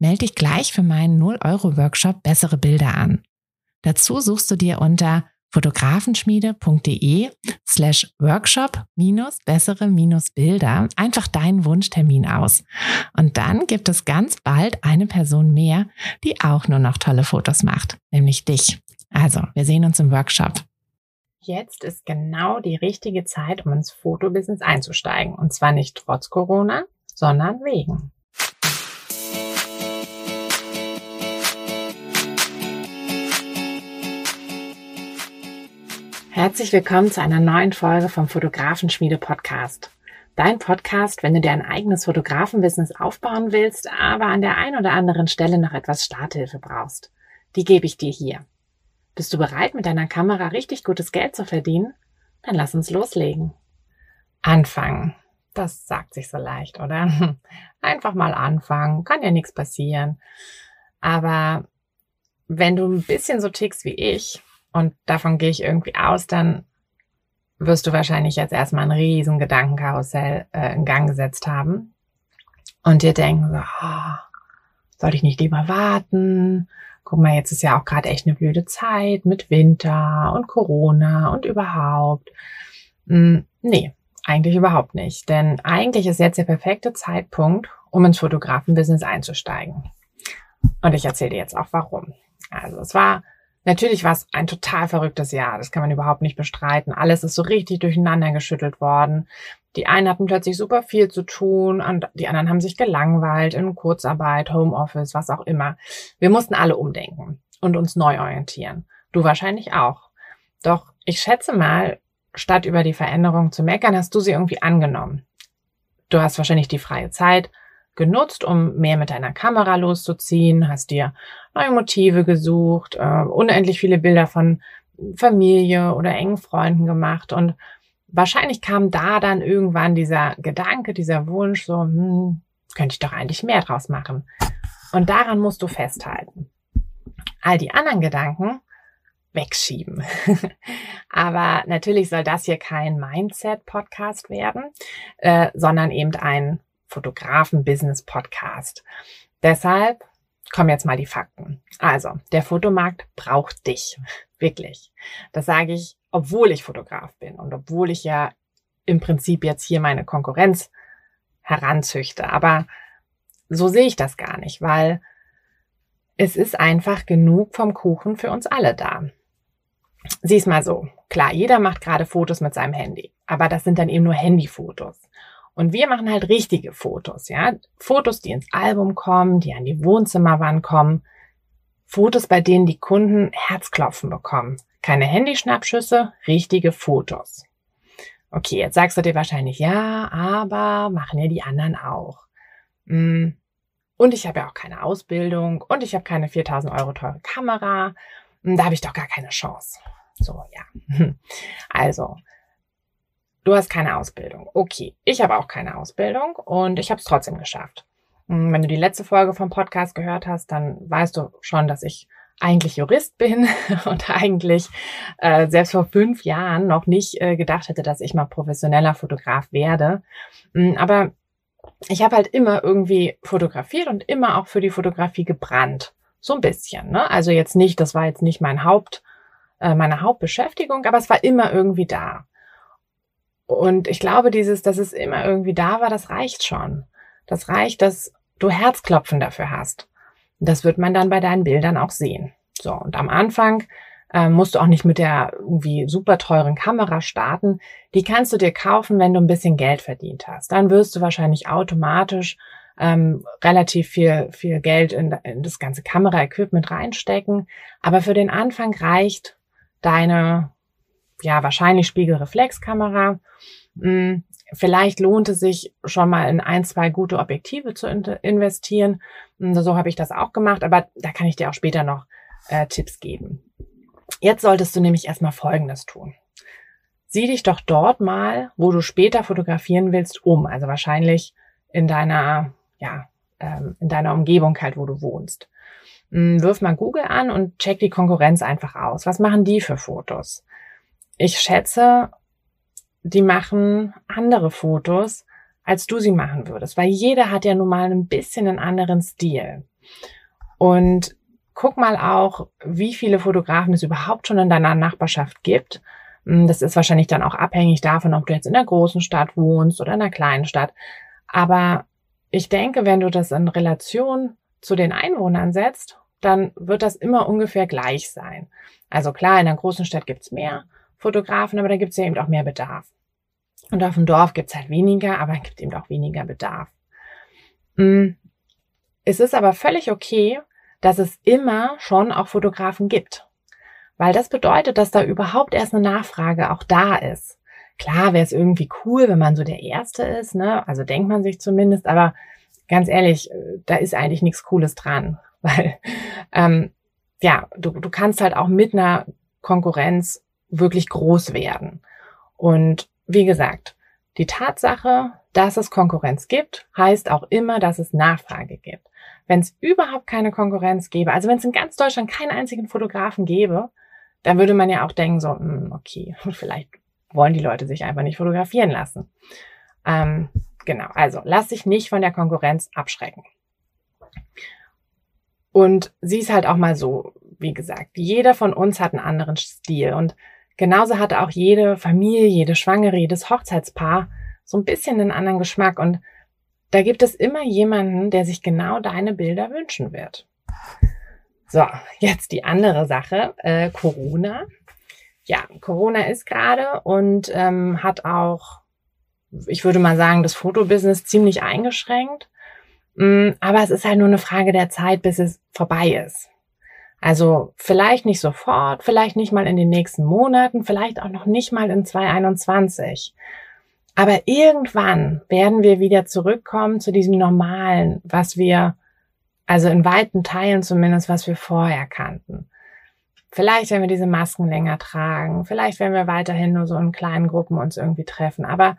Melde dich gleich für meinen 0-Euro-Workshop Bessere Bilder an. Dazu suchst du dir unter fotografenschmiede.de slash workshop minus bessere minus Bilder einfach deinen Wunschtermin aus. Und dann gibt es ganz bald eine Person mehr, die auch nur noch tolle Fotos macht, nämlich dich. Also, wir sehen uns im Workshop. Jetzt ist genau die richtige Zeit, um ins Fotobusiness einzusteigen. Und zwar nicht trotz Corona, sondern wegen. Herzlich willkommen zu einer neuen Folge vom Fotografenschmiede Podcast. Dein Podcast, wenn du dir ein eigenes Fotografenbusiness aufbauen willst, aber an der einen oder anderen Stelle noch etwas Starthilfe brauchst. Die gebe ich dir hier. Bist du bereit, mit deiner Kamera richtig gutes Geld zu verdienen? Dann lass uns loslegen. Anfangen. Das sagt sich so leicht, oder? Einfach mal anfangen. Kann ja nichts passieren. Aber wenn du ein bisschen so tickst wie ich, und davon gehe ich irgendwie aus, dann wirst du wahrscheinlich jetzt erstmal ein riesen Gedankenkarussell äh, in Gang gesetzt haben und dir denken, so, oh, soll ich nicht lieber warten? guck mal, jetzt ist ja auch gerade echt eine blöde Zeit mit Winter und Corona und überhaupt. Hm, nee, eigentlich überhaupt nicht. Denn eigentlich ist jetzt der perfekte Zeitpunkt, um ins Fotografenbusiness einzusteigen. Und ich erzähle dir jetzt auch warum. Also es war Natürlich war es ein total verrücktes Jahr, das kann man überhaupt nicht bestreiten. Alles ist so richtig durcheinander geschüttelt worden. Die einen hatten plötzlich super viel zu tun und die anderen haben sich gelangweilt in Kurzarbeit, Homeoffice, was auch immer. Wir mussten alle umdenken und uns neu orientieren. Du wahrscheinlich auch. Doch ich schätze mal, statt über die Veränderung zu meckern, hast du sie irgendwie angenommen. Du hast wahrscheinlich die freie Zeit, genutzt, um mehr mit deiner Kamera loszuziehen, hast dir neue Motive gesucht, äh, unendlich viele Bilder von Familie oder engen Freunden gemacht und wahrscheinlich kam da dann irgendwann dieser Gedanke, dieser Wunsch, so, hm, könnte ich doch eigentlich mehr draus machen. Und daran musst du festhalten. All die anderen Gedanken wegschieben. Aber natürlich soll das hier kein Mindset-Podcast werden, äh, sondern eben ein Fotografen-Business-Podcast. Deshalb kommen jetzt mal die Fakten. Also, der Fotomarkt braucht dich. Wirklich. Das sage ich, obwohl ich Fotograf bin und obwohl ich ja im Prinzip jetzt hier meine Konkurrenz heranzüchte. Aber so sehe ich das gar nicht, weil es ist einfach genug vom Kuchen für uns alle da. Sieh's mal so. Klar, jeder macht gerade Fotos mit seinem Handy. Aber das sind dann eben nur Handyfotos. Und wir machen halt richtige Fotos, ja. Fotos, die ins Album kommen, die an die Wohnzimmerwand kommen. Fotos, bei denen die Kunden Herzklopfen bekommen. Keine Handyschnappschüsse, richtige Fotos. Okay, jetzt sagst du dir wahrscheinlich, ja, aber machen ja die anderen auch. Hm. Und ich habe ja auch keine Ausbildung und ich habe keine 4000 Euro teure Kamera. Hm, da habe ich doch gar keine Chance. So, ja. Also, Du hast keine Ausbildung. Okay, ich habe auch keine Ausbildung und ich habe es trotzdem geschafft. Hm, wenn du die letzte Folge vom Podcast gehört hast, dann weißt du schon, dass ich eigentlich Jurist bin und eigentlich äh, selbst vor fünf Jahren noch nicht äh, gedacht hätte, dass ich mal professioneller Fotograf werde. Hm, aber ich habe halt immer irgendwie fotografiert und immer auch für die Fotografie gebrannt. So ein bisschen. Ne? Also jetzt nicht, das war jetzt nicht mein Haupt, äh, meine Hauptbeschäftigung, aber es war immer irgendwie da. Und ich glaube, dieses, dass es immer irgendwie da war, das reicht schon. Das reicht, dass du Herzklopfen dafür hast. Das wird man dann bei deinen Bildern auch sehen. So, und am Anfang äh, musst du auch nicht mit der irgendwie super teuren Kamera starten. Die kannst du dir kaufen, wenn du ein bisschen Geld verdient hast. Dann wirst du wahrscheinlich automatisch ähm, relativ viel, viel Geld in, in das ganze Kameraequipment reinstecken. Aber für den Anfang reicht deine ja, wahrscheinlich Spiegelreflexkamera Hm, vielleicht lohnt es sich schon mal in ein, zwei gute Objektive zu investieren. Hm, so habe ich das auch gemacht, aber da kann ich dir auch später noch äh, Tipps geben. Jetzt solltest du nämlich erstmal Folgendes tun. Sieh dich doch dort mal, wo du später fotografieren willst, um. Also wahrscheinlich in deiner, ja, ähm, in deiner Umgebung halt, wo du wohnst. Hm, wirf mal Google an und check die Konkurrenz einfach aus. Was machen die für Fotos? Ich schätze, die machen andere Fotos, als du sie machen würdest, weil jeder hat ja nun mal ein bisschen einen anderen Stil. Und guck mal auch, wie viele Fotografen es überhaupt schon in deiner Nachbarschaft gibt. Hm, das ist wahrscheinlich dann auch abhängig davon, ob du jetzt in einer großen Stadt wohnst oder in einer kleinen Stadt. Aber ich denke, wenn du das in Relation zu den Einwohnern setzt, dann wird das immer ungefähr gleich sein. Also klar, in einer großen Stadt gibt's mehr Fotografen, aber da gibt's ja eben auch mehr Bedarf. Und auf dem Dorf gibt's halt weniger, aber es gibt eben auch weniger Bedarf. Hm. Es ist aber völlig okay, dass es immer schon auch Fotografen gibt. Weil das bedeutet, dass da überhaupt erst eine Nachfrage auch da ist. Klar wäre es irgendwie cool, wenn man so der Erste ist, ne? Also denkt man sich zumindest, aber ganz ehrlich, äh, da ist eigentlich nichts Cooles dran. Weil, ähm, ja, du, du kannst halt auch mit einer Konkurrenz wirklich groß werden. Und wie gesagt, die Tatsache, dass es Konkurrenz gibt, heißt auch immer, dass es Nachfrage gibt. Wenn es überhaupt keine Konkurrenz gäbe, also wenn es in ganz Deutschland keinen einzigen Fotografen gäbe, dann würde man ja auch denken, so, hm, okay, vielleicht wollen die Leute sich einfach nicht fotografieren lassen. Ähm, genau, also lass dich nicht von der Konkurrenz abschrecken. Und sie ist halt auch mal so, wie gesagt, jeder von uns hat einen anderen Stil und genauso hat auch jede Familie, jede Schwangere, jedes Hochzeitspaar so ein bisschen einen anderen Geschmack und da gibt es immer jemanden, der sich genau deine Bilder wünschen wird. So, jetzt die andere Sache, äh, Corona. Ja, Corona ist gerade und ähm, hat auch, ich würde mal sagen, das Fotobusiness ziemlich eingeschränkt. Mm, aber es ist halt nur eine Frage der Zeit, bis es vorbei ist. Also vielleicht nicht sofort, vielleicht nicht mal in den nächsten Monaten, vielleicht auch noch nicht mal in 2021. Aber irgendwann werden wir wieder zurückkommen zu diesem Normalen, was wir, also in weiten Teilen zumindest, was wir vorher kannten. Vielleicht, wenn wir diese Masken länger tragen, vielleicht, wenn wir weiterhin nur so in kleinen Gruppen uns irgendwie treffen. Aber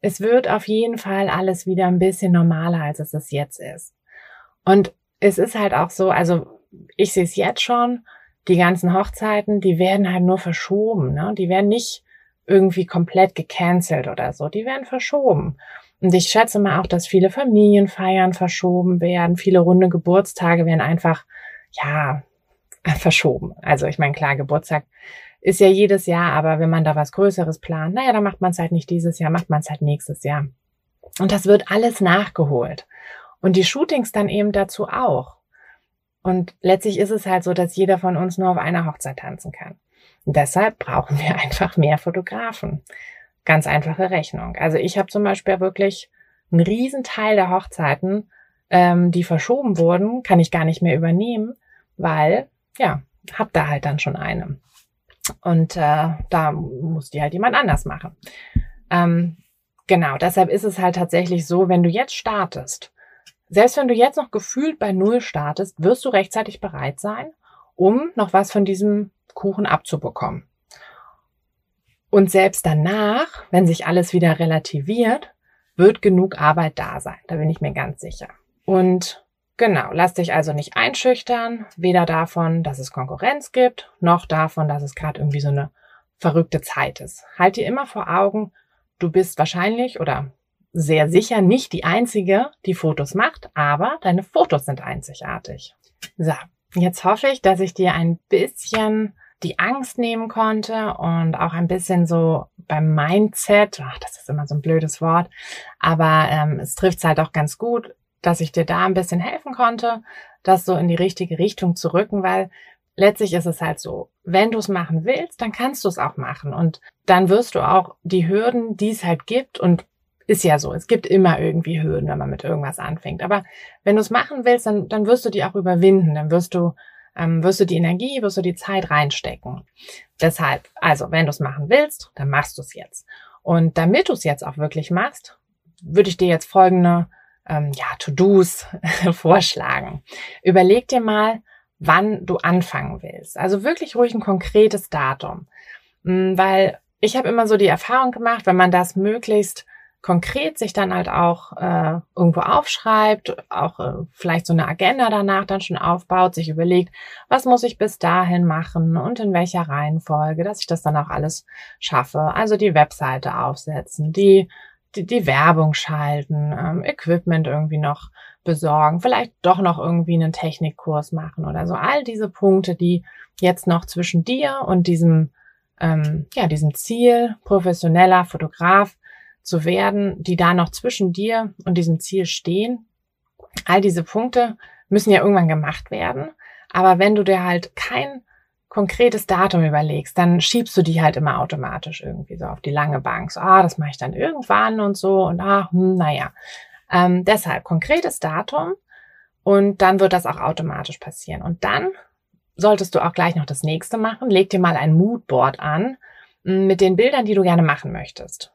es wird auf jeden Fall alles wieder ein bisschen normaler, als es es jetzt ist. Und es ist halt auch so, also ich sehe es jetzt schon, die ganzen Hochzeiten, die werden halt nur verschoben, ne? Die werden nicht irgendwie komplett gecancelt oder so, die werden verschoben. Und ich schätze mal auch, dass viele Familienfeiern verschoben werden, viele runde Geburtstage werden einfach, ja, verschoben. Also ich meine, klar, Geburtstag ist ja jedes Jahr, aber wenn man da was Größeres plant, naja, dann macht man es halt nicht dieses Jahr, macht man es halt nächstes Jahr. Und das wird alles nachgeholt. Und die Shootings dann eben dazu auch. Und letztlich ist es halt so, dass jeder von uns nur auf einer Hochzeit tanzen kann. Und deshalb brauchen wir einfach mehr Fotografen. Ganz einfache Rechnung. Also ich habe zum Beispiel wirklich einen riesen Teil der Hochzeiten, ähm, die verschoben wurden, kann ich gar nicht mehr übernehmen, weil, ja, hab da halt dann schon eine. Und äh, da muss die halt jemand anders machen. Ähm, genau, deshalb ist es halt tatsächlich so, wenn du jetzt startest, selbst wenn du jetzt noch gefühlt bei Null startest, wirst du rechtzeitig bereit sein, um noch was von diesem Kuchen abzubekommen. Und selbst danach, wenn sich alles wieder relativiert, wird genug Arbeit da sein. Da bin ich mir ganz sicher. Und Genau, lass dich also nicht einschüchtern, weder davon, dass es Konkurrenz gibt, noch davon, dass es gerade irgendwie so eine verrückte Zeit ist. Halt dir immer vor Augen, du bist wahrscheinlich oder sehr sicher nicht die Einzige, die Fotos macht, aber deine Fotos sind einzigartig. So, jetzt hoffe ich, dass ich dir ein bisschen die Angst nehmen konnte und auch ein bisschen so beim Mindset, ach, das ist immer so ein blödes Wort, aber ähm, es trifft es halt auch ganz gut, dass ich dir da ein bisschen helfen konnte, das so in die richtige Richtung zu rücken, weil letztlich ist es halt so, wenn du es machen willst, dann kannst du es auch machen und dann wirst du auch die Hürden, die es halt gibt und ist ja so, es gibt immer irgendwie Hürden, wenn man mit irgendwas anfängt. Aber wenn du es machen willst, dann, dann wirst du die auch überwinden, dann wirst du ähm, wirst du die Energie, wirst du die Zeit reinstecken. Deshalb, also wenn du es machen willst, dann machst du es jetzt. Und damit du es jetzt auch wirklich machst, würde ich dir jetzt folgende ähm, ja, To-Dos vorschlagen. Überleg dir mal, wann du anfangen willst. Also wirklich ruhig ein konkretes Datum. Mm, weil ich habe immer so die Erfahrung gemacht, wenn man das möglichst konkret sich dann halt auch äh, irgendwo aufschreibt, auch äh, vielleicht so eine Agenda danach dann schon aufbaut, sich überlegt, was muss ich bis dahin machen und in welcher Reihenfolge, dass ich das dann auch alles schaffe. Also die Webseite aufsetzen, die die, die Werbung schalten, ähm, Equipment irgendwie noch besorgen, vielleicht doch noch irgendwie einen Technikkurs machen oder so. All diese Punkte, die jetzt noch zwischen dir und diesem, ähm, ja, diesem Ziel, professioneller Fotograf zu werden, die da noch zwischen dir und diesem Ziel stehen. All diese Punkte müssen ja irgendwann gemacht werden. Aber wenn du dir halt kein konkretes Datum überlegst, dann schiebst du die halt immer automatisch irgendwie so auf die lange Bank. So, ah, das mache ich dann irgendwann und so und ah, hm, naja. Ähm, deshalb konkretes Datum und dann wird das auch automatisch passieren. Und dann solltest du auch gleich noch das nächste machen. Leg dir mal ein Moodboard an hm, mit den Bildern, die du gerne machen möchtest.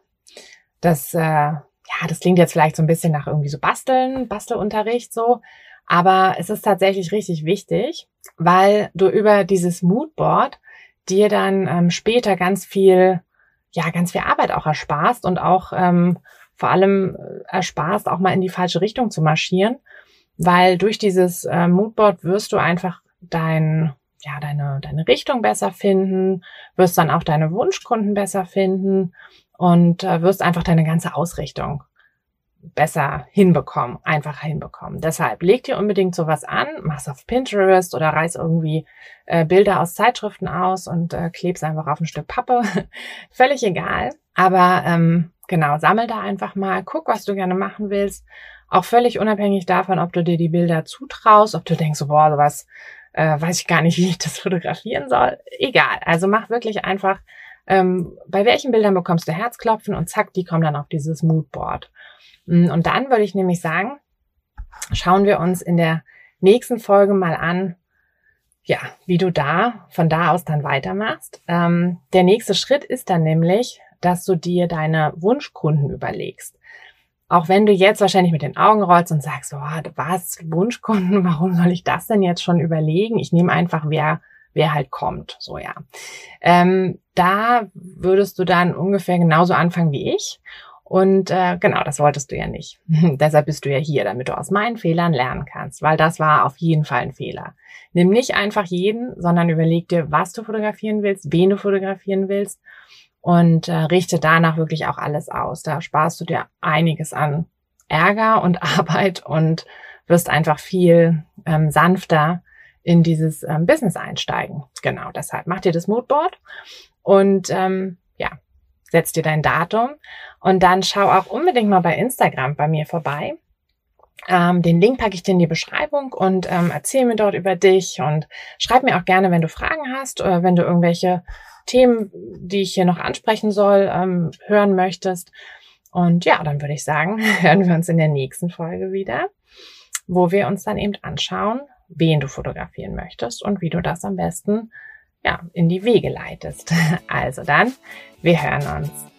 Das, äh, ja, das klingt jetzt vielleicht so ein bisschen nach irgendwie so Basteln, Bastelunterricht so. Aber es ist tatsächlich richtig wichtig, weil du über dieses Moodboard dir dann ähm, später ganz viel, ja, ganz viel Arbeit auch ersparst und auch ähm, vor allem äh, ersparst, auch mal in die falsche Richtung zu marschieren, weil durch dieses äh, Moodboard wirst du einfach dein, ja, deine, deine Richtung besser finden, wirst dann auch deine Wunschkunden besser finden und äh, wirst einfach deine ganze Ausrichtung besser hinbekommen, einfacher hinbekommen. Deshalb leg dir unbedingt sowas an, mach's auf Pinterest oder reiß irgendwie äh, Bilder aus Zeitschriften aus und äh, kleb's einfach auf ein Stück Pappe. Völlig egal. Aber ähm, genau, sammel da einfach mal, guck, was du gerne machen willst. Auch völlig unabhängig davon, ob du dir die Bilder zutraust, ob du denkst, boah, sowas äh, weiß ich gar nicht, wie ich das fotografieren soll. Egal. Also mach wirklich einfach, ähm, bei welchen Bildern bekommst du Herzklopfen und zack, die kommen dann auf dieses Moodboard. Mm, und dann würde ich nämlich sagen, schauen wir uns in der nächsten Folge mal an, ja, wie du da von da aus dann weitermachst. Ähm, der nächste Schritt ist dann nämlich, dass du dir deine Wunschkunden überlegst. Auch wenn du jetzt wahrscheinlich mit den Augen rollst und sagst, oh, was, Wunschkunden, warum soll ich das denn jetzt schon überlegen? Ich nehme einfach, wer, wer halt kommt, so ja. Ähm, da würdest du dann ungefähr genauso anfangen wie ich und äh, genau, das wolltest du ja nicht. Deshalb bist du ja hier, damit du aus meinen Fehlern lernen kannst, weil das war auf jeden Fall ein Fehler. Nimm nicht einfach jeden, sondern überleg dir, was du fotografieren willst, wen du fotografieren willst und äh, richte danach wirklich auch alles aus. Da sparst du dir einiges an Ärger und Arbeit und wirst einfach viel ähm, sanfter in dieses ähm, Business einsteigen. Genau, deshalb mach dir das Moodboard und ähm, ja, setz dir dein Datum und dann schau auch unbedingt mal bei Instagram bei mir vorbei. Ähm, den Link packe ich dir in die Beschreibung und ähm, erzähl mir dort über dich und schreib mir auch gerne, wenn du Fragen hast oder wenn du irgendwelche Themen, die ich hier noch ansprechen soll, ähm, hören möchtest. Und ja, dann würde ich sagen, hören wir uns in der nächsten Folge wieder, wo wir uns dann eben anschauen, wen du fotografieren möchtest und wie du das am besten ja, in die Wege leitest. Also dann, wir hören uns.